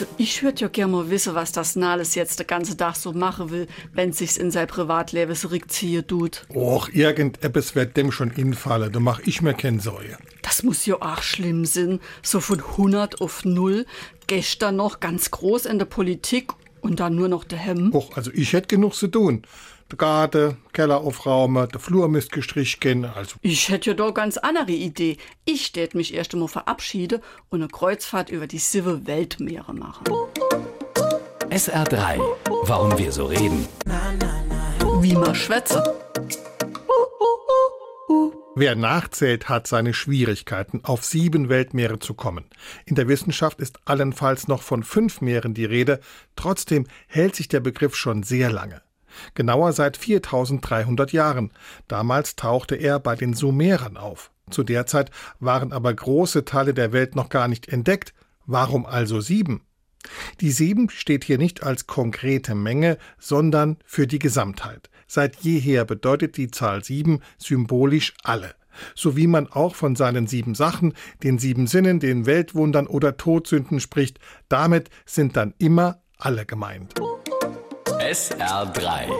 Also ich würde ja gerne mal wissen, was das Nahles jetzt den ganzen Tag so machen will, wenn sich's in sein Privatleben zurückziehen tut. Och, irgendetwas wird dem schon infallen, da mach ich mir keine Sorge. Das muss ja auch schlimm sein. So von 100 auf 0. Gestern noch ganz groß in der Politik und dann nur noch der Hemm. Och, also ich hätte genug zu tun. Der Garten, Keller aufräumen, der Flur müsst gestrichen gehen, also Ich hätte ja da ganz andere Idee. Ich tät mich erst einmal verabschiede und eine Kreuzfahrt über die sieve Weltmeere machen. SR3. Warum wir so reden. Wie man schwätze. Wer nachzählt, hat seine Schwierigkeiten, auf sieben Weltmeere zu kommen. In der Wissenschaft ist allenfalls noch von fünf Meeren die Rede, trotzdem hält sich der Begriff schon sehr lange. Genauer seit 4300 Jahren. Damals tauchte er bei den Sumerern auf. Zu der Zeit waren aber große Teile der Welt noch gar nicht entdeckt. Warum also sieben? Die sieben steht hier nicht als konkrete Menge, sondern für die Gesamtheit. Seit jeher bedeutet die Zahl sieben symbolisch alle. So wie man auch von seinen sieben Sachen, den sieben Sinnen, den Weltwundern oder Todsünden spricht, damit sind dann immer alle gemeint. SR3.